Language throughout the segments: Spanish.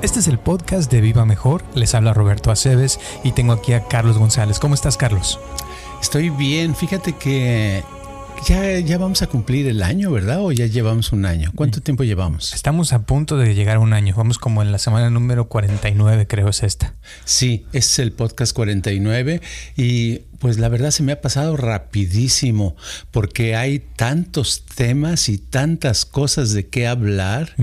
Este es el podcast de Viva Mejor. Les habla Roberto Aceves y tengo aquí a Carlos González. ¿Cómo estás, Carlos? Estoy bien. Fíjate que ya, ya vamos a cumplir el año, ¿verdad? ¿O ya llevamos un año? ¿Cuánto tiempo llevamos? Estamos a punto de llegar a un año. Vamos como en la semana número 49, creo es esta. Sí, es el podcast 49 y pues la verdad se me ha pasado rapidísimo porque hay tantos temas y tantas cosas de qué hablar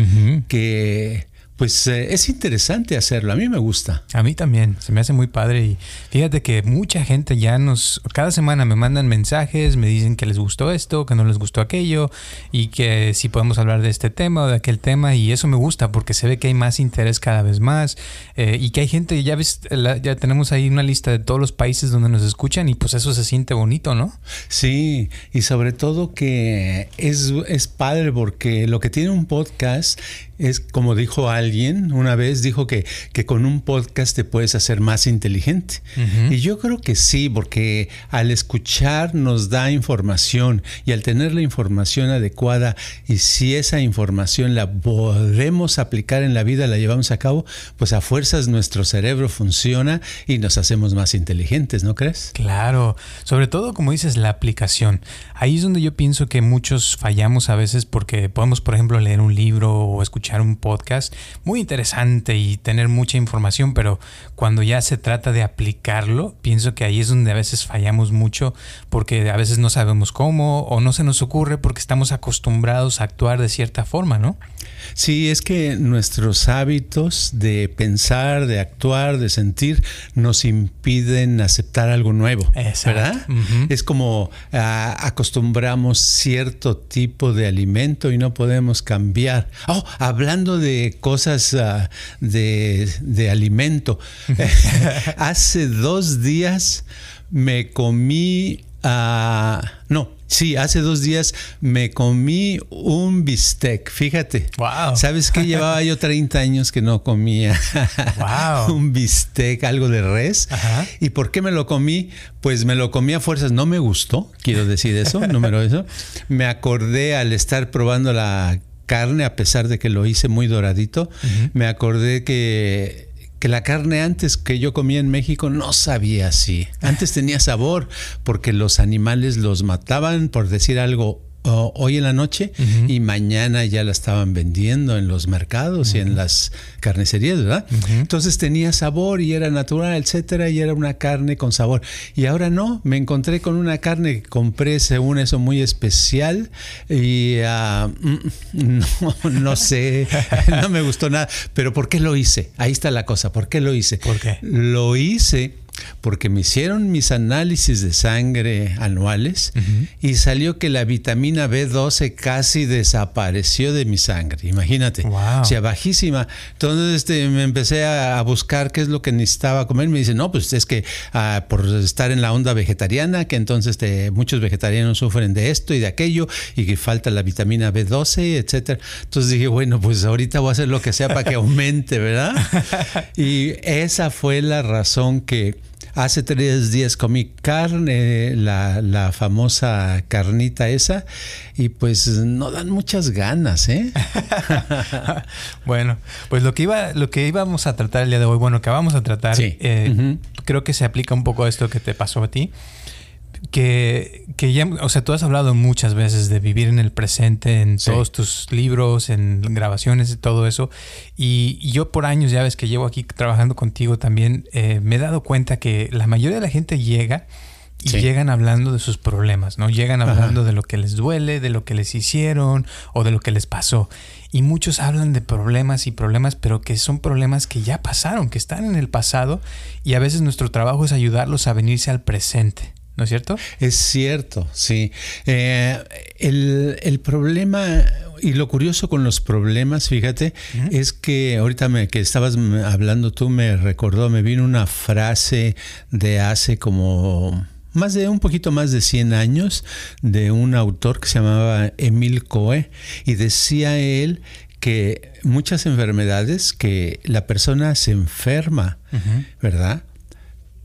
que pues eh, es interesante hacerlo, a mí me gusta. A mí también, se me hace muy padre y fíjate que mucha gente ya nos, cada semana me mandan mensajes, me dicen que les gustó esto, que no les gustó aquello y que si podemos hablar de este tema o de aquel tema y eso me gusta porque se ve que hay más interés cada vez más eh, y que hay gente, ya ves, ya tenemos ahí una lista de todos los países donde nos escuchan y pues eso se siente bonito, ¿no? Sí, y sobre todo que es, es padre porque lo que tiene un podcast es como dijo alguien una vez, dijo que, que con un podcast te puedes hacer más inteligente. Y yo creo que sí, porque al escuchar nos da información y al tener la información adecuada y si esa información la podemos aplicar en la vida, la llevamos a cabo, pues a fuerzas nuestro cerebro funciona y nos hacemos más inteligentes, ¿no crees? Claro, sobre todo como dices, la aplicación. Ahí es donde yo pienso que muchos fallamos a veces porque podemos, por ejemplo, leer un libro o escuchar un podcast muy interesante y tener mucha información, pero cuando ya se trata de aplicarlo, pienso que ahí es donde a veces fallamos mucho porque a veces no sabemos cómo o no se nos ocurre porque estamos acostumbrados a actuar de cierta forma, ¿no? Sí, es que nuestros hábitos de pensar, de actuar, de sentir, nos impiden aceptar algo nuevo, ¿verdad? Es como ah, acostumbramos cierto tipo de alimento y no podemos cambiar. Oh, hablando de cosas ah, de, de, alimento, hace dos días me comí, uh, no, Sí, hace dos días me comí un bistec, fíjate. Wow. ¿Sabes qué? Llevaba yo 30 años que no comía un bistec, algo de res. ¿Y por qué me lo comí? Pues me lo comí a fuerzas. No me gustó, quiero decir eso, número eso. Me acordé al estar probando la carne, a pesar de que lo hice muy doradito, me acordé que que la carne antes que yo comía en México no sabía así. Antes tenía sabor porque los animales los mataban, por decir algo, hoy en la noche y mañana ya la estaban vendiendo en los mercados y en las carnicerías, ¿verdad? Entonces tenía sabor y era natural, etcétera, y era una carne con sabor. Y ahora no, me encontré con una carne que compré según eso muy especial y ah, mm, no, no sé, no me gustó nada. Pero ¿por qué lo hice? Ahí está la cosa, ¿por qué lo hice? ¿Por qué? Lo hice porque me hicieron mis análisis de sangre anuales y salió que la vitamina B12 casi desapareció de mi sangre. Imagínate, o sea, bajísima. Entonces este, me empecé a, buscar qué es lo que necesitaba comer. Me dice, no, pues es que ah, por estar en la onda vegetariana, que entonces este, muchos vegetarianos sufren de esto y de aquello y que falta la vitamina B12, etcétera. Entonces dije, bueno, pues ahorita voy a hacer lo que sea para que aumente, ¿verdad? y esa fue la razón que Hace tres días comí carne, la, famosa carnita esa, y pues no dan muchas ganas, ¿eh? bueno, pues lo que iba, lo que íbamos a tratar el día de hoy, bueno, que vamos a tratar, eh, creo que se aplica un poco a esto que te pasó a ti que, que ya, o sea, tú has hablado muchas veces de vivir en el presente, en todos tus libros, en grabaciones y todo eso. Y, yo por años, ya ves que llevo aquí trabajando contigo también, eh, me he dado cuenta que la mayoría de la gente llega y llegan hablando de sus problemas, ¿no? Llegan hablando de lo que les duele, de lo que les hicieron o de lo que les pasó. Y muchos hablan de problemas y problemas, pero que son problemas que ya pasaron, que están en el pasado y a veces nuestro trabajo es ayudarlos a venirse al presente. ¿No es cierto? Es cierto, sí. Eh, el, problema y lo curioso con los problemas, fíjate, es que ahorita me, que estabas hablando tú me recordó, me vino una frase de hace como más de un poquito más de 100 años de un autor que se llamaba Emil Coe y decía él que muchas enfermedades que la persona se enferma, ¿verdad?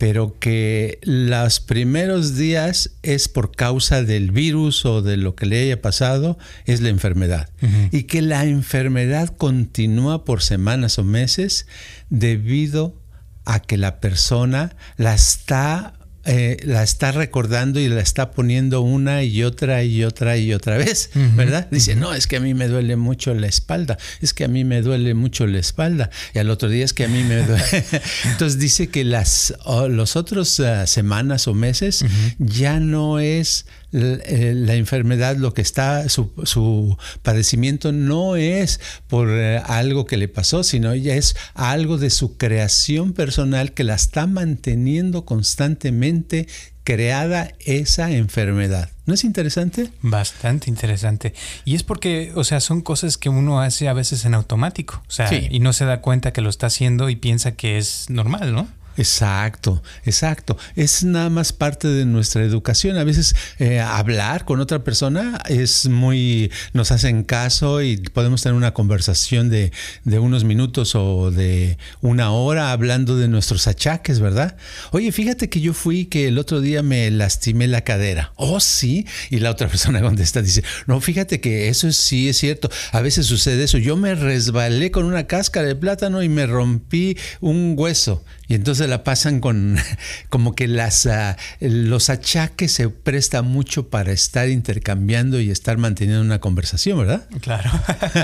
Pero que los primeros días es por causa del virus o de lo que le haya pasado, es la enfermedad. Y que la enfermedad continúa por semanas o meses debido a que la persona la está eh, la está recordando y la está poniendo una y otra y otra y otra vez, ¿verdad? Dice, no, es que a mí me duele mucho la espalda, es que a mí me duele mucho la espalda, y al otro día es que a mí me duele. Entonces dice que las los otros ah, semanas o meses ya no es la enfermedad, lo que está, su, padecimiento no es por eh, algo que le pasó, sino ya es algo de su creación personal que la está manteniendo constantemente creada esa enfermedad. ¿No es interesante? Bastante interesante. Y es porque, o sea, son cosas que uno hace a veces en automático, o sea, y no se da cuenta que lo está haciendo y piensa que es normal, ¿no? Exacto, exacto. Es nada más parte de nuestra educación. A veces eh, hablar con otra persona es muy, nos hacen caso y podemos tener una conversación de, de, unos minutos o de una hora hablando de nuestros achaques, ¿verdad? Oye, fíjate que yo fui que el otro día me lastimé la cadera. Oh, sí. Y la otra persona contesta, dice, no, fíjate que eso sí es cierto. A veces sucede eso. Yo me resbalé con una cáscara de plátano y me rompí un hueso. Y entonces la pasan con como que las, ah, los achaques se presta mucho para estar intercambiando y estar manteniendo una conversación, ¿verdad? Claro.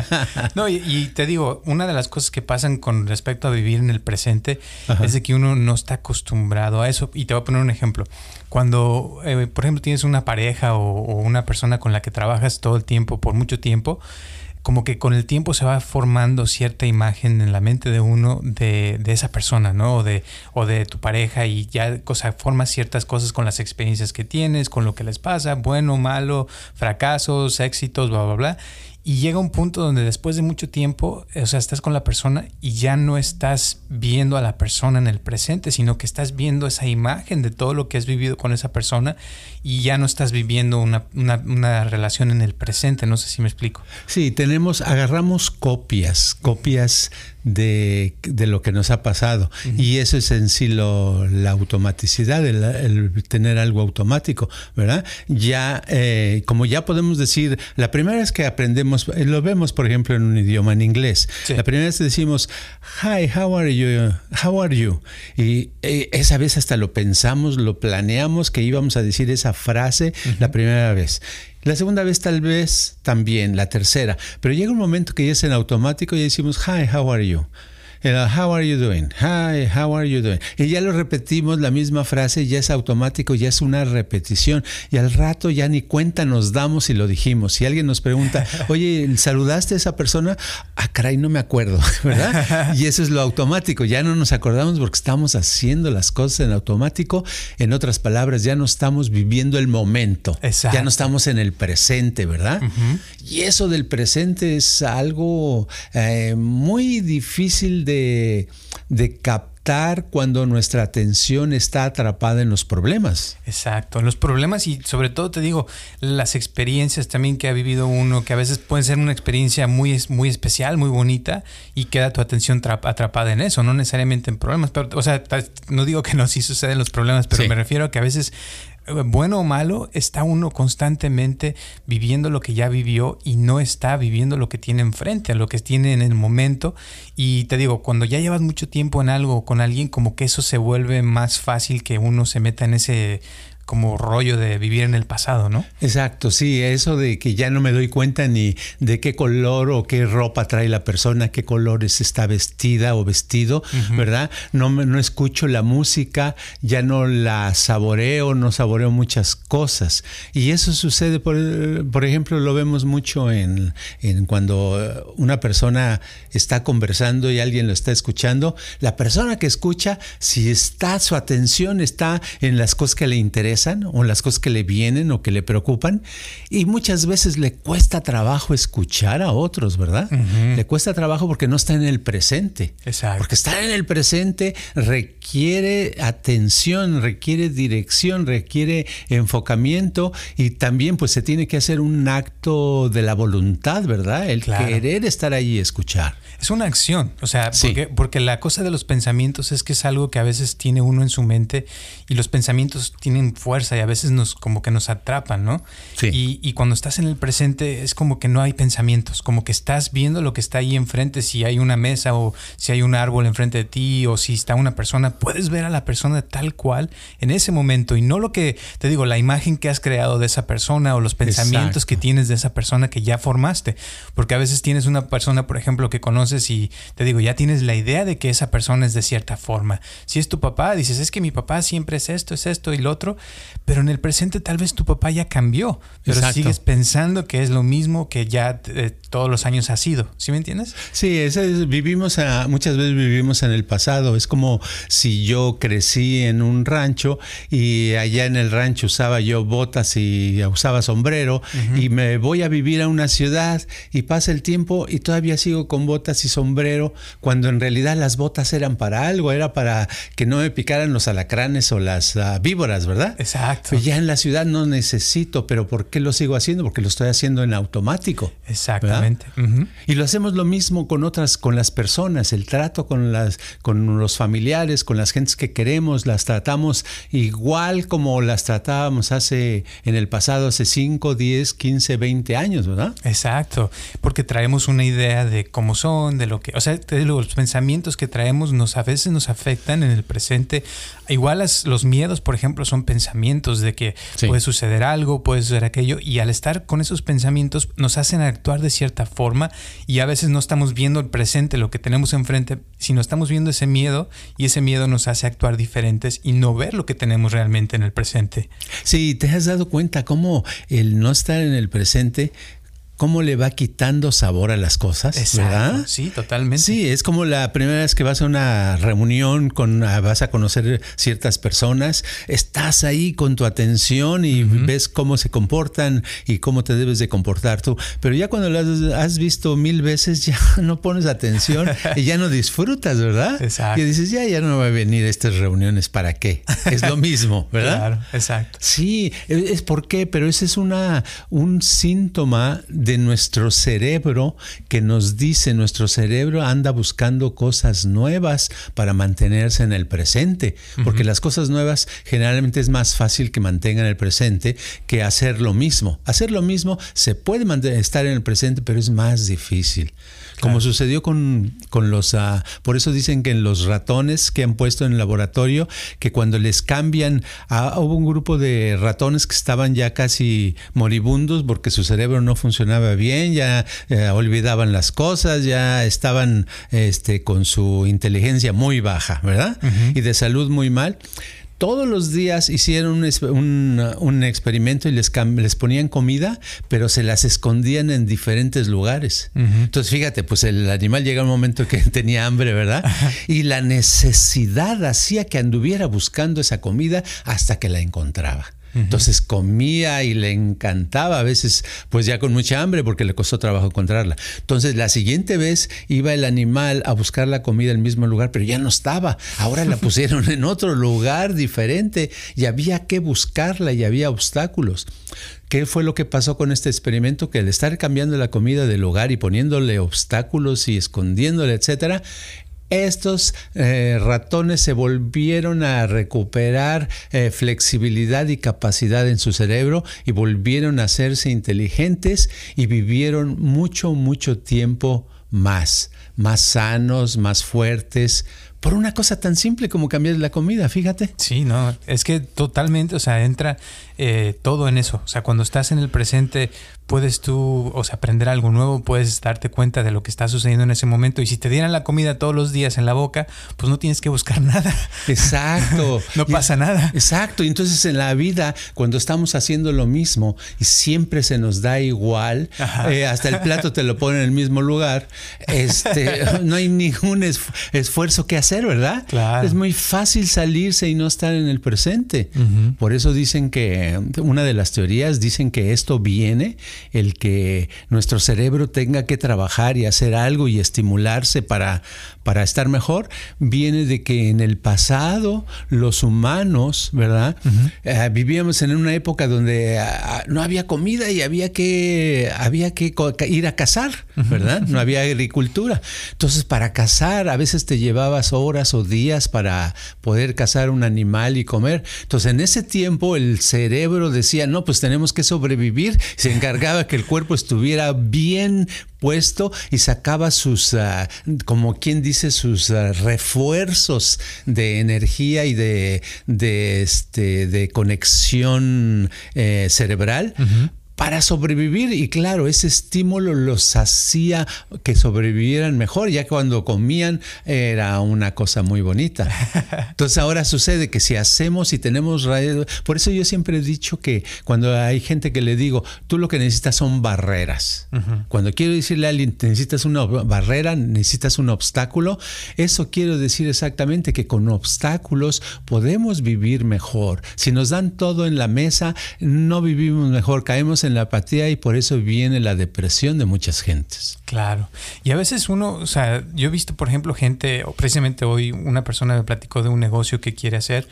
no, y, te digo, una de las cosas que pasan con respecto a vivir en el presente es de que uno no está acostumbrado a eso. Y te voy a poner un ejemplo. Cuando, eh, por ejemplo, tienes una pareja o una persona con la que trabajas todo el tiempo, por mucho tiempo, como que con el tiempo se va formando cierta imagen en la mente de uno de, esa persona, ¿no? O de, o de tu pareja y ya o formas ciertas cosas con las experiencias que tienes, con lo que les pasa, bueno, malo, fracasos, éxitos, bla, bla, bla. Y llega un punto donde después de mucho tiempo, o sea, estás con la persona y ya no estás viendo a la persona en el presente, sino que estás viendo esa imagen de todo lo que has vivido con esa persona y ya no estás viviendo una, una, relación en el presente. No sé si me explico. Sí, tenemos, agarramos copias, copias de, lo que nos ha pasado. Y eso es en sí lo, la automaticidad, el, tener algo automático, ¿verdad? Ya, eh, como ya podemos decir, la primera vez que aprendemos, eh, lo vemos por ejemplo en un idioma en inglés, la primera vez decimos, hi, how are you? How are you? Y eh, esa vez hasta lo pensamos, lo planeamos que íbamos a decir esa frase la primera vez. La segunda vez tal vez también, la tercera, pero llega un momento que ya es en automático y decimos, hi, how are you? How are you doing? Hi, how are you doing? Y ya lo repetimos, la misma frase, ya es automático, ya es una repetición. Y al rato ya ni cuenta nos damos y lo dijimos. Si alguien nos pregunta, oye, ¿saludaste a esa persona? Ah, caray, no me acuerdo, ¿verdad? Y eso es lo automático. Ya no nos acordamos porque estamos haciendo las cosas en automático. En otras palabras, ya no estamos viviendo el momento. Ya no estamos en el presente, ¿verdad? Y eso del presente es algo eh, muy difícil de, captar cuando nuestra atención está atrapada en los problemas. Exacto, los problemas y sobre todo te digo, las experiencias también que ha vivido uno, que a veces pueden ser una experiencia muy, muy especial, muy bonita y queda tu atención atrapada en eso, no necesariamente en problemas. Pero, o sea, no digo que no sí suceden los problemas, pero me refiero a que a veces bueno o malo, está uno constantemente viviendo lo que ya vivió y no está viviendo lo que tiene enfrente, lo que tiene en el momento. Y te digo, cuando ya llevas mucho tiempo en algo con alguien, como que eso se vuelve más fácil que uno se meta en ese como rollo de vivir en el pasado, ¿no? Exacto, sí, eso de que ya no me doy cuenta ni de qué color o qué ropa trae la persona, qué colores está vestida o vestido, ¿verdad? No, no escucho la música, ya no la saboreo, no saboreo muchas cosas. Y eso sucede, por, por ejemplo, lo vemos mucho en, en cuando una persona está conversando y alguien lo está escuchando. La persona que escucha, si está, su atención está en las cosas que le interesan, interesan o las cosas que le vienen o que le preocupan y muchas veces le cuesta trabajo escuchar a otros, ¿verdad? Le cuesta trabajo porque no está en el presente. Exacto. Porque estar en el presente requiere atención, requiere dirección, requiere enfocamiento y también pues se tiene que hacer un acto de la voluntad, ¿verdad? El querer estar ahí y escuchar. Es una acción, o sea, porque, porque la cosa de los pensamientos es que es algo que a veces tiene uno en su mente y los pensamientos tienen fuerza y a veces nos como que nos atrapan, ¿no? Sí. Y, y, cuando estás en el presente es como que no hay pensamientos, como que estás viendo lo que está ahí enfrente, si hay una mesa o si hay un árbol enfrente de ti o si está una persona, puedes ver a la persona tal cual en ese momento y no lo que te digo, la imagen que has creado de esa persona o los pensamientos que tienes de esa persona que ya formaste, porque a veces tienes una persona, por ejemplo, que conoces y te digo, ya tienes la idea de que esa persona es de cierta forma. Si es tu papá, dices, es que mi papá siempre es esto, es esto y lo otro, pero en el presente tal vez tu papá ya cambió, pero sigues pensando que es lo mismo que ya eh, todos los años ha sido. ¿Sí me entiendes? Sí, vivimos a, muchas veces vivimos en el pasado. Es como si yo crecí en un rancho y allá en el rancho usaba yo botas y usaba sombrero y me voy a vivir a una ciudad y pasa el tiempo y todavía sigo con botas y sombrero cuando en realidad las botas eran para algo, era para que no me picaran los alacranes o las uh, víboras, ¿verdad? Exacto. Pues ya en la ciudad no necesito, pero ¿por qué lo sigo haciendo? Porque lo estoy haciendo en automático. Exactamente. Y lo hacemos lo mismo con otras, con las personas, el trato con las, con los familiares, con las gentes que queremos, las tratamos igual como las tratábamos hace en el pasado, hace 5, 10, 15, 20 años, ¿verdad? Exacto, porque traemos una idea de cómo son, de lo que, o sea, los pensamientos que traemos nos a veces nos afectan en el presente. Igual los miedos, por ejemplo, son pensamientos de que puede suceder algo, puede suceder aquello, y al estar con esos pensamientos nos hacen actuar de cierta forma y a veces no estamos viendo el presente, lo que tenemos enfrente, sino estamos viendo ese miedo y ese miedo nos hace actuar diferentes y no ver lo que tenemos realmente en el presente. Sí, te has dado cuenta cómo el no estar en el presente cómo le va quitando sabor a las cosas, ¿verdad? Sí, totalmente. Sí, es como la primera vez que vas a una reunión, con, vas a conocer ciertas personas, estás ahí con tu atención y ves cómo se comportan y cómo te debes de comportar tú. Pero ya cuando lo has, visto mil veces, ya no pones atención y ya no disfrutas, ¿verdad? Exacto. Y dices, ya, ya no va a venir a estas reuniones, ¿para qué? Es lo mismo, ¿verdad? claro, exacto. Sí, es por qué, pero ese es una, un síntoma de nuestro cerebro que nos dice, nuestro cerebro anda buscando cosas nuevas para mantenerse en el presente, porque las cosas nuevas generalmente es más fácil que mantengan el presente que hacer lo mismo. Hacer lo mismo se puede estar en el presente, pero es más difícil. Como sucedió con, con los... Uh, por eso dicen que en los ratones que han puesto en el laboratorio, que cuando les cambian... Uh, hubo un grupo de ratones que estaban ya casi moribundos porque su cerebro no funcionaba bien, ya uh, olvidaban las cosas, ya estaban este, con su inteligencia muy baja, ¿verdad? Uh -huh. Y de salud muy mal todos los días hicieron un, un, experimento y les, les, ponían comida, pero se las escondían en diferentes lugares. Uh -huh. Entonces, fíjate, pues el animal llega un momento que tenía hambre, ¿verdad? Y la necesidad hacía que anduviera buscando esa comida hasta que la encontraba. Entonces comía y le encantaba, a veces pues ya con mucha hambre porque le costó trabajo encontrarla. Entonces la siguiente vez iba el animal a buscar la comida en el mismo lugar, pero ya no estaba. Ahora la pusieron en otro lugar diferente y había que buscarla y había obstáculos. ¿Qué fue lo que pasó con este experimento? Que al estar cambiando la comida del hogar y poniéndole obstáculos y escondiéndole, etcétera, estos eh, ratones se volvieron a recuperar eh, flexibilidad y capacidad en su cerebro y volvieron a hacerse inteligentes y vivieron mucho, mucho tiempo más, más sanos, más fuertes, por una cosa tan simple como cambiar la comida, fíjate. Sí, no, es que totalmente, o sea, entra eh, todo en eso. O sea, cuando estás en el presente, puedes tú, o sea, aprender algo nuevo, puedes darte cuenta de lo que está sucediendo en ese momento. Y si te dieran la comida todos los días en la boca, pues no tienes que buscar nada. Exacto. no pasa nada. Exacto. Y entonces en la vida, cuando estamos haciendo lo mismo y siempre se nos da igual, eh, hasta el plato te lo pone en el mismo lugar, este, no hay ningún esfuerzo que hacer, ¿verdad? Claro. Es muy fácil salirse y no estar en el presente. Por eso dicen que, una de las teorías dicen que esto viene el que nuestro cerebro tenga que trabajar y hacer algo y estimularse para, para estar mejor, viene de que en el pasado los humanos, ¿verdad? Eh, vivíamos en una época donde ah, no había comida y había que, había que ir a cazar, ¿verdad? No había agricultura. Entonces, para cazar, a veces te llevabas horas o días para poder cazar un animal y comer. Entonces, en ese tiempo el cerebro decía, no, pues tenemos que sobrevivir. Se encargaba que el cuerpo estuviera bien puesto y sacaba sus, ah, como quien dice, sus ah, refuerzos de energía y de, de, este, de conexión eh, cerebral para sobrevivir y claro, ese estímulo los hacía que sobrevivieran mejor, ya cuando comían era una cosa muy bonita. Entonces ahora sucede que si hacemos y tenemos por eso yo siempre he dicho que cuando hay gente que le digo, tú lo que necesitas son barreras. Cuando quiero decirle a alguien, necesitas una barrera, necesitas un obstáculo, eso quiero decir exactamente que con obstáculos podemos vivir mejor. Si nos dan todo en la mesa, no vivimos mejor, caemos en la apatía y por eso viene la depresión de muchas gentes. Claro. Y a veces uno, o sea, yo he visto, por ejemplo, gente, o precisamente hoy una persona me platicó de un negocio que quiere hacer,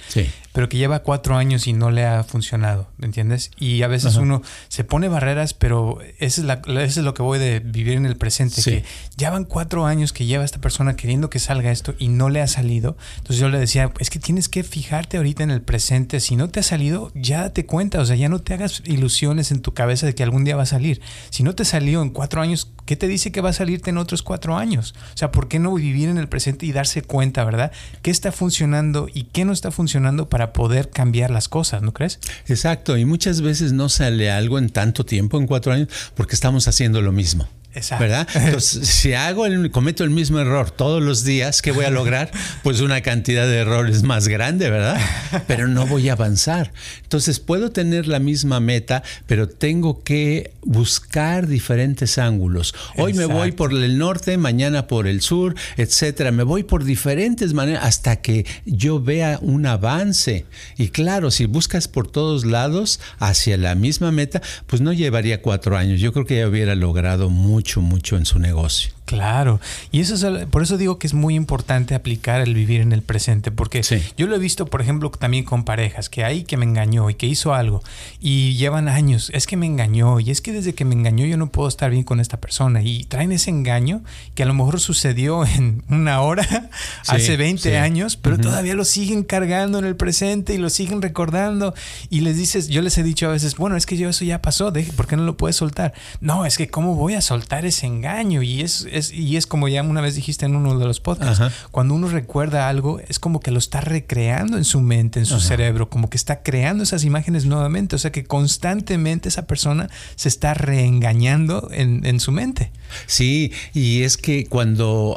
pero que lleva cuatro años y no le ha funcionado, ¿entiendes? Y a veces uno se pone barreras, pero eso es, la, es lo que voy de vivir en el presente, que ya van cuatro años que lleva esta persona queriendo que salga esto y no le ha salido. Entonces yo le decía, es que tienes que fijarte ahorita en el presente, si no te ha salido, ya date cuenta, o sea, ya no te hagas ilusiones en tu cabeza de que algún día va a salir. Si no te salió en cuatro años, ¿qué te dice que va a salirte en otros cuatro años? O sea, ¿por qué no vivir en el presente y darse cuenta, verdad? ¿Qué está funcionando y qué no está funcionando para poder cambiar las cosas, ¿no crees? Exacto, y muchas veces no sale algo en tanto tiempo, en cuatro años, porque estamos haciendo lo mismo. Exacto. ¿Verdad? Entonces, si hago el, cometo el mismo error todos los días, ¿qué voy a lograr? Pues una cantidad de errores más grande, ¿verdad? Pero no voy a avanzar. Entonces, puedo tener la misma meta, pero tengo que buscar diferentes ángulos. Hoy me voy por el norte, mañana por el sur, etcétera. Me voy por diferentes maneras hasta que yo vea un avance. Y claro, si buscas por todos lados hacia la misma meta, pues no llevaría cuatro años. Yo creo que ya hubiera logrado mucho mucho, mucho en su negocio. Claro, y eso es, por eso digo que es muy importante aplicar el vivir en el presente, porque yo lo he visto, por ejemplo, también con parejas, que hay que me engañó y que hizo algo, y llevan años, es que me engañó, y es que desde que me engañó yo no puedo estar bien con esta persona, y traen ese engaño que a lo mejor sucedió en una hora, hace 20 años, pero todavía lo siguen cargando en el presente y lo siguen recordando, y les dices, yo les he dicho a veces, bueno, es que yo eso ya pasó, ¿por qué no lo puedes soltar? No, es que ¿cómo voy a soltar ese engaño? Y es y es como ya una vez dijiste en uno de los podcasts, cuando uno recuerda algo, es como que lo está recreando en su mente, en su cerebro, como que está creando esas imágenes nuevamente. O sea que constantemente esa persona se está reengañando en, en su mente. Sí, y es que cuando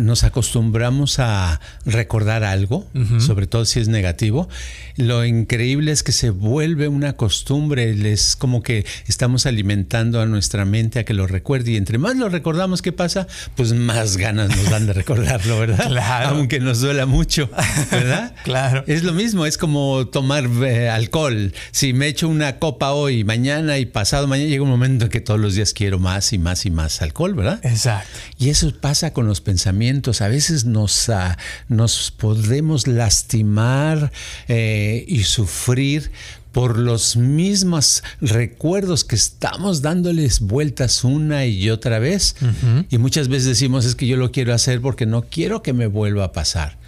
nos acostumbramos a recordar algo, sobre todo si es negativo, lo increíble es que se vuelve una costumbre, es como que estamos alimentando a nuestra mente a que lo recuerde y entre más lo recordamos, ¿qué pasa? Pues más ganas nos dan de recordarlo, ¿verdad? claro. Aunque nos duela mucho, ¿verdad? claro. Es lo mismo, es como tomar eh, alcohol. Si me echo una copa hoy, mañana y pasado mañana, llega un momento en que todos los días quiero más y más y más alcohol, ¿verdad? Exacto. Y eso pasa con los pensamientos. A veces nos, ah, nos podemos lastimar eh, y sufrir por los mismos recuerdos que estamos dándoles vueltas una y otra vez. Y muchas veces decimos, es que yo lo quiero hacer porque no quiero que me vuelva a pasar.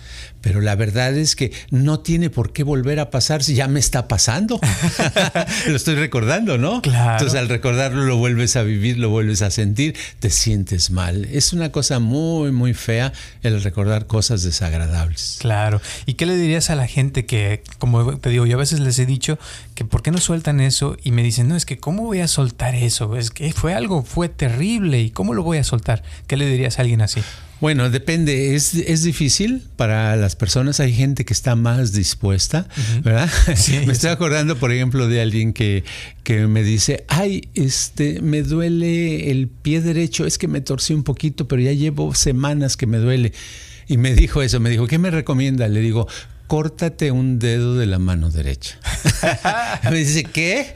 Pero la verdad es que no tiene por qué volver a pasar si ya me está pasando. lo estoy recordando, ¿no? Claro. Entonces al recordarlo lo vuelves a vivir, lo vuelves a sentir, te sientes mal. Es una cosa muy, muy fea el recordar cosas desagradables. Claro. ¿Y qué le dirías a la gente que, como te digo, yo a veces les he dicho que por qué no sueltan eso y me dicen, no, es que cómo voy a soltar eso? Es que fue algo, fue terrible y cómo lo voy a soltar. ¿Qué le dirías a alguien así? Bueno, depende, es, es, difícil para las personas, hay gente que está más dispuesta, ¿verdad? me estoy acordando, por ejemplo, de alguien que, que, me dice, ay, este, me duele el pie derecho, es que me torcí un poquito, pero ya llevo semanas que me duele. Y me dijo eso, me dijo, ¿qué me recomienda? Le digo, córtate un dedo de la mano derecha. me dice, ¿qué?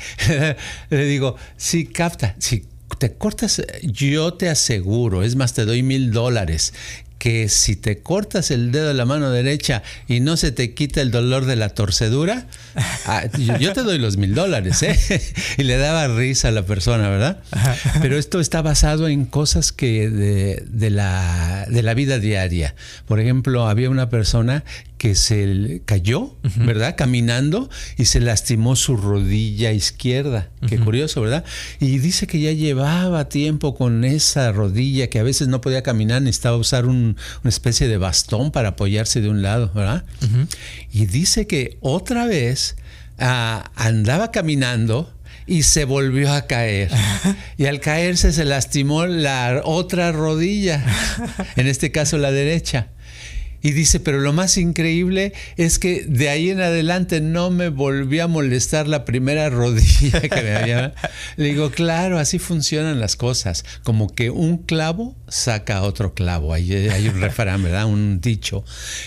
Le digo, sí, capta, sí, te cortas, yo te aseguro, es más, te doy mil dólares, que si te cortas el dedo de la mano derecha y no se te quita el dolor de la torcedura, ah, yo, te doy los mil dólares, ¿eh? Y le daba risa a la persona, ¿verdad? Pero esto está basado en cosas que de, la, de la vida diaria. Por ejemplo, había una persona que se cayó, ¿verdad? Caminando y se lastimó su rodilla izquierda. Qué curioso, ¿verdad? Y dice que ya llevaba tiempo con esa rodilla, que a veces no podía caminar, necesitaba usar una especie de bastón para apoyarse de un lado, ¿verdad? Y dice que otra vez ah, andaba caminando y se volvió a caer. Y al caerse se lastimó la otra rodilla, en este caso la derecha. Y dice, pero lo más increíble es que de ahí en adelante no me volví a molestar la primera rodilla que me había... Le digo, claro, así funcionan las cosas. Como que un clavo saca otro clavo. Hay, hay un refrán, ¿verdad? Un dicho.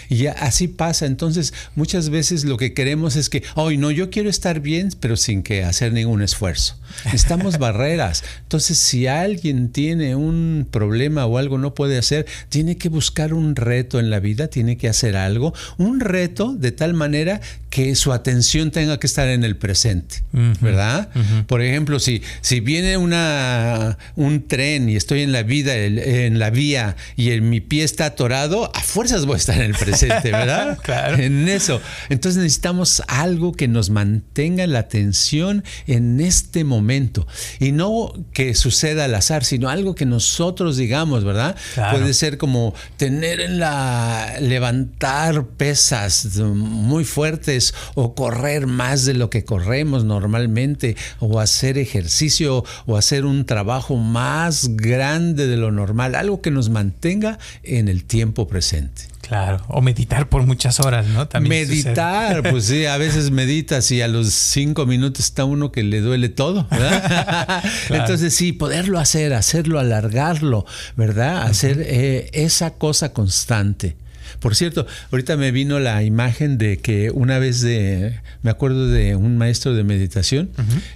Y así pasa. Entonces, muchas veces lo que queremos es que, hoy no, yo quiero estar bien, pero sin que hacer ningún esfuerzo. Necesitamos barreras. Entonces, si alguien tiene un problema o algo no puede hacer, tiene que buscar un reto en la vida tiene que hacer algo, un reto de tal manera que su atención tenga que estar en el presente, ¿verdad? Por ejemplo, si, si viene una, un tren y estoy en la vida, en la vía y mi pie está atorado, a fuerzas voy a estar en el presente, ¿verdad? claro. En eso. Entonces necesitamos algo que nos mantenga la atención en este momento y no que suceda al azar, sino algo que nosotros digamos, ¿verdad? Puede ser como tener en la levantar pesas muy fuertes o correr más de lo que corremos normalmente o hacer ejercicio o hacer un trabajo más grande de lo normal, algo que nos mantenga en el tiempo presente. Claro, o meditar por muchas horas, ¿no? También meditar, pues sí, a veces meditas y a los cinco minutos está uno que le duele todo, ¿verdad? Entonces sí, poderlo hacer, hacerlo, alargarlo, ¿verdad? Hacer eh, esa cosa constante. Por cierto, ahorita me vino la imagen de que una vez de, me acuerdo de un maestro de meditación,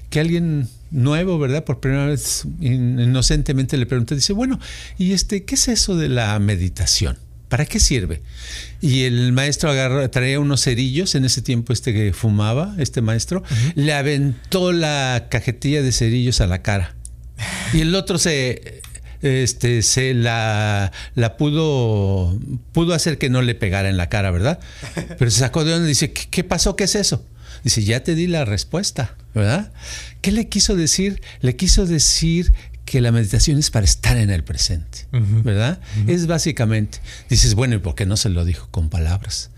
que alguien nuevo, ¿verdad? Por primera vez inocentemente le pregunté, dice, bueno, ¿y este qué es eso de la meditación? ¿Para qué sirve? Y el maestro agarró, traía unos cerillos, en ese tiempo este que fumaba, este maestro, le aventó la cajetilla de cerillos a la cara. Y el otro se este, se la, la pudo, pudo hacer que no le pegara en la cara, ¿verdad? Pero se sacó de donde dice, ¿qué, pasó? ¿Qué es eso? Dice, ya te di la respuesta, ¿verdad? ¿Qué le quiso decir? Le quiso decir que la meditación es para estar en el presente, ¿verdad? Es básicamente, dices, bueno, ¿y por qué no se lo dijo con palabras?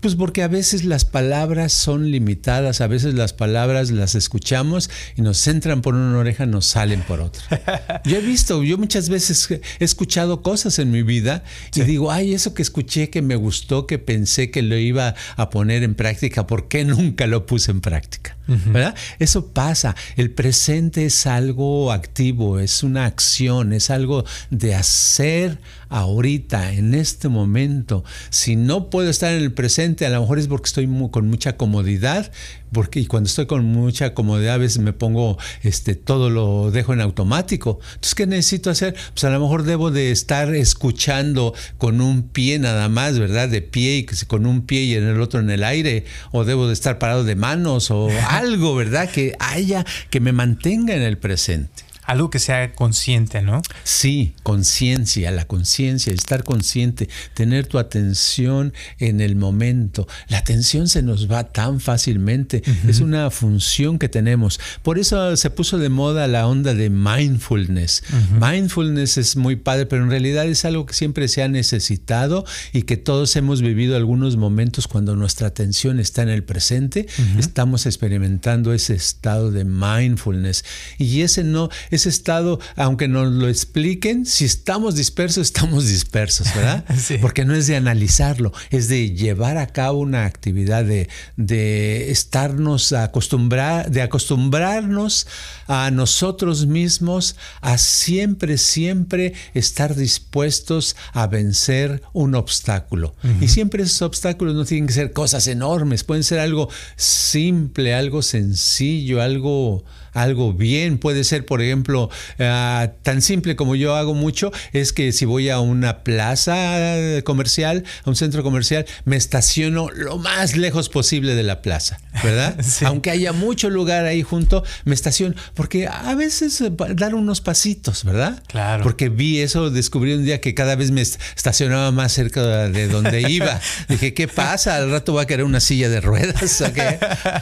Pues porque a veces las palabras son limitadas, a veces las palabras las escuchamos y nos entran por una oreja, nos salen por otra. Yo he visto, yo muchas veces he escuchado cosas en mi vida y digo, ay, eso que escuché, que me gustó, que pensé que lo iba a poner en práctica, ¿por qué nunca lo puse en práctica? ¿Verdad? Eso pasa. El presente es algo activo, es una acción, es algo de hacer ahorita, en este momento. Si no puedo estar en el presente, a lo mejor es porque estoy con mucha comodidad, porque y cuando estoy con mucha comodidad a veces me pongo, este, todo lo dejo en automático. Entonces, ¿qué necesito hacer? Pues a lo mejor debo de estar escuchando con un pie nada más, ¿verdad? De pie y con un pie y en el otro en el aire, o debo de estar parado de manos o algo, ¿verdad? Que haya, que me mantenga en el presente. Algo que sea consciente, ¿no? Sí, conciencia, la conciencia, estar consciente, tener tu atención en el momento. La atención se nos va tan fácilmente, es una función que tenemos. Por eso se puso de moda la onda de mindfulness. Mindfulness es muy padre, pero en realidad es algo que siempre se ha necesitado y que todos hemos vivido algunos momentos cuando nuestra atención está en el presente, estamos experimentando ese estado de mindfulness. Y ese no, ese estado, aunque nos lo expliquen, si estamos dispersos, estamos dispersos, ¿verdad? Porque no es de analizarlo, es de llevar a cabo una actividad de, de estarnos acostumbrar, de acostumbrarnos a nosotros mismos a siempre, siempre estar dispuestos a vencer un obstáculo. Y siempre esos obstáculos no tienen que ser cosas enormes, pueden ser algo simple, algo sencillo, algo algo bien. Puede ser, por ejemplo, ah, tan simple como yo hago mucho, es que si voy a una plaza comercial, a un centro comercial, me estaciono lo más lejos posible de la plaza, ¿verdad? Aunque haya mucho lugar ahí junto, me estaciono, porque a veces dar unos pasitos, ¿verdad? Claro. Porque vi eso, descubrí un día que cada vez me estacionaba más cerca de donde iba. Dije, ¿qué pasa? Al rato va a querer una silla de ruedas, ¿o qué?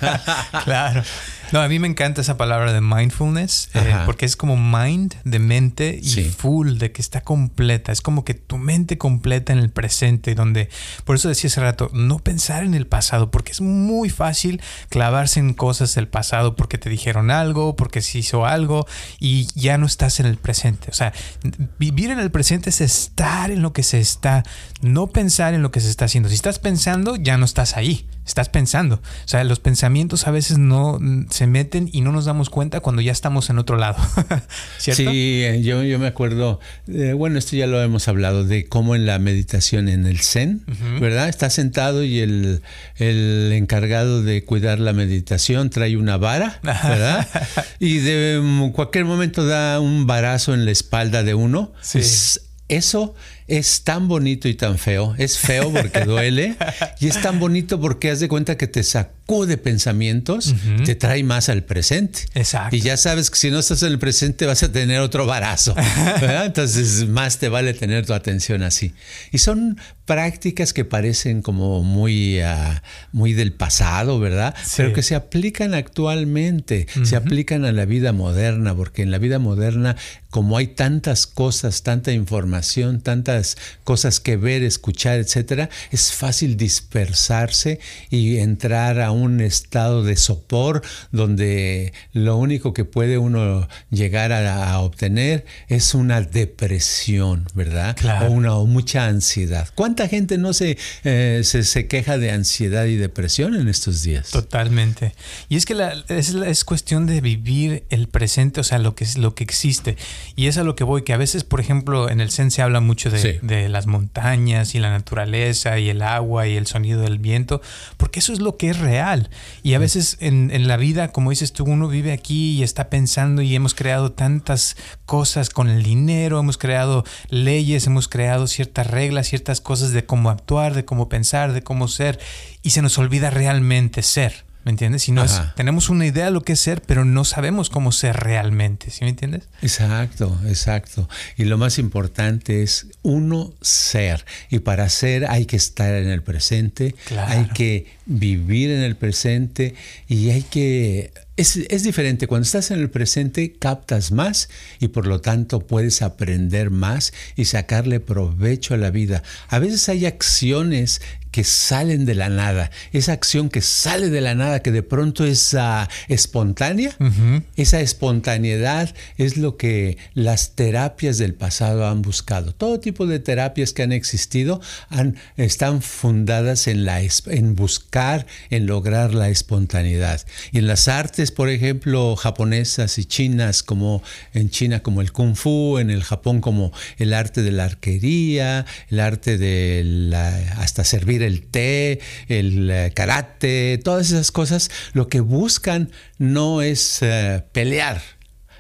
claro. No, a mí me encanta esa palabra de mindfulness, eh, porque es como mind de mente y full de que está completa. Es como que tu mente completa en el presente, donde, por eso decía hace rato, no pensar en el pasado, porque es muy fácil clavarse en cosas del pasado, porque te dijeron algo, porque se hizo algo y ya no estás en el presente. O sea, vivir en el presente es estar en lo que se está, no pensar en lo que se está haciendo. Si estás pensando, ya no estás ahí estás pensando. O sea, los pensamientos a veces no mm, se meten y no nos damos cuenta cuando ya estamos en otro lado. ¿Cierto? Sí, yo, yo me acuerdo, eh, bueno, esto ya lo hemos hablado, de cómo en la meditación en el Zen, ¿verdad? Está sentado y el, el, encargado de cuidar la meditación trae una vara, ¿verdad? y de mm, cualquier momento da un varazo en la espalda de uno. Sí. eso es tan bonito y tan feo. Es feo porque duele y es tan bonito porque haz de cuenta que te sacude pensamientos, te trae más al presente. Exacto. Y ya sabes que si no estás en el presente vas a tener otro barazo. Entonces más te vale tener tu atención así. Y son prácticas que parecen como muy, ah, muy del pasado, ¿verdad? Pero que se aplican actualmente, se aplican a la vida moderna, porque en la vida moderna, como hay tantas cosas, tanta información, tanta cosas que ver, escuchar, etcétera, es fácil dispersarse y entrar a un estado de sopor donde lo único que puede uno llegar a, obtener es una depresión, ¿verdad? Claro. O, una, mucha ansiedad. ¿Cuánta gente no se, eh, se, queja de ansiedad y depresión en estos días? Totalmente. Y es que es, cuestión de vivir el presente, o sea, lo que, es, lo que existe. Y es a lo que voy, que a veces, por ejemplo, en el Zen se habla mucho de, de, las montañas y la naturaleza y el agua y el sonido del viento, porque eso es lo que es real. Y a veces en, en, la vida, como dices tú, uno vive aquí y está pensando y hemos creado tantas cosas con el dinero, hemos creado leyes, hemos creado ciertas reglas, ciertas cosas de cómo actuar, de cómo pensar, de cómo ser, y se nos olvida realmente ser. ¿Me entiendes? Si no es, tenemos una idea de lo que es ser, pero no sabemos cómo ser realmente. ¿Sí me entiendes? Exacto, exacto. Y lo más importante es uno ser. Y para ser hay que estar en el presente, hay que vivir en el presente y hay que es, es, diferente. Cuando estás en el presente, captas más y por lo tanto puedes aprender más y sacarle provecho a la vida. A veces hay acciones que salen de la nada, esa acción que sale de la nada, que de pronto es ah, espontánea, esa espontaneidad es lo que las terapias del pasado han buscado. Todo tipo de terapias que han existido han, están fundadas en, la, en buscar, en lograr la espontaneidad. Y en las artes, por ejemplo, japonesas y chinas, como en China como el kung fu, en el Japón como el arte de la arquería, el arte de la, hasta servir el té, el eh, karate, todas esas cosas, lo que buscan no es eh, pelear,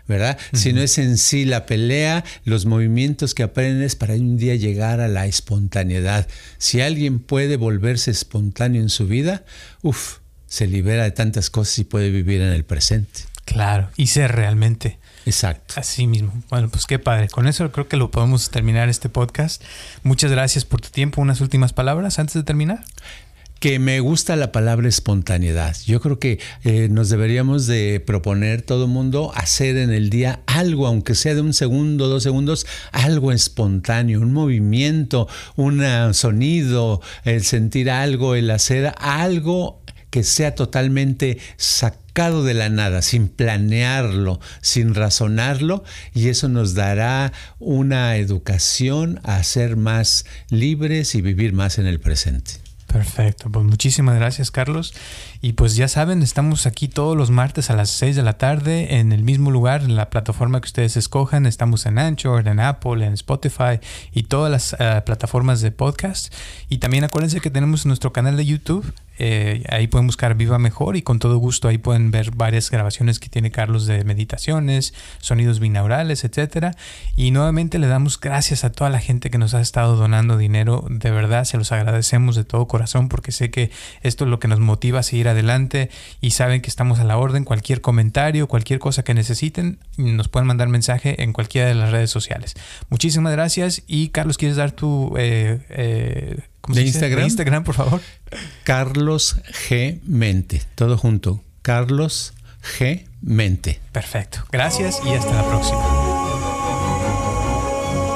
¿verdad? Sino es en sí la pelea, los movimientos que aprendes para un día llegar a la espontaneidad. Si alguien puede volverse espontáneo en su vida, uff, se libera de tantas cosas y puede vivir en el presente. Claro, y ser realmente. Exacto. Así mismo. Bueno, pues qué padre. Con eso creo que lo podemos terminar este podcast. Muchas gracias por tu tiempo. Unas últimas palabras antes de terminar que me gusta la palabra espontaneidad. Yo creo que eh, nos deberíamos de proponer todo el mundo hacer en el día algo, aunque sea de un segundo, dos segundos, algo espontáneo, un movimiento, un sonido, el sentir algo, el hacer algo que sea totalmente sacado de la nada, sin planearlo, sin razonarlo, y eso nos dará una educación a ser más libres y vivir más en el presente. Perfecto, pues muchísimas gracias Carlos. Y pues ya saben, estamos aquí todos los martes a las 6 de la tarde en el mismo lugar, en la plataforma que ustedes escojan. Estamos en Anchor, en Apple, en Spotify y todas las eh, plataformas de podcast. Y también acuérdense que tenemos nuestro canal de YouTube eh, ahí pueden buscar Viva Mejor y con todo gusto ahí pueden ver varias grabaciones que tiene Carlos de meditaciones, sonidos binaurales, etcétera. Y nuevamente le damos gracias a toda la gente que nos ha estado donando dinero. De verdad se los agradecemos de todo corazón porque sé que esto es lo que nos motiva a seguir adelante y saben que estamos a la orden. Cualquier comentario, cualquier cosa que necesiten, nos pueden mandar mensaje en cualquiera de las redes sociales. Muchísimas gracias y Carlos, ¿quieres dar tu... Eh, eh, ¿De Instagram? Instagram, por favor. Carlos G. Mente. Todo junto. Carlos G. Mente. Perfecto. Gracias y hasta la próxima.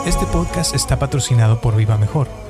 Este podcast está patrocinado por Viva Mejor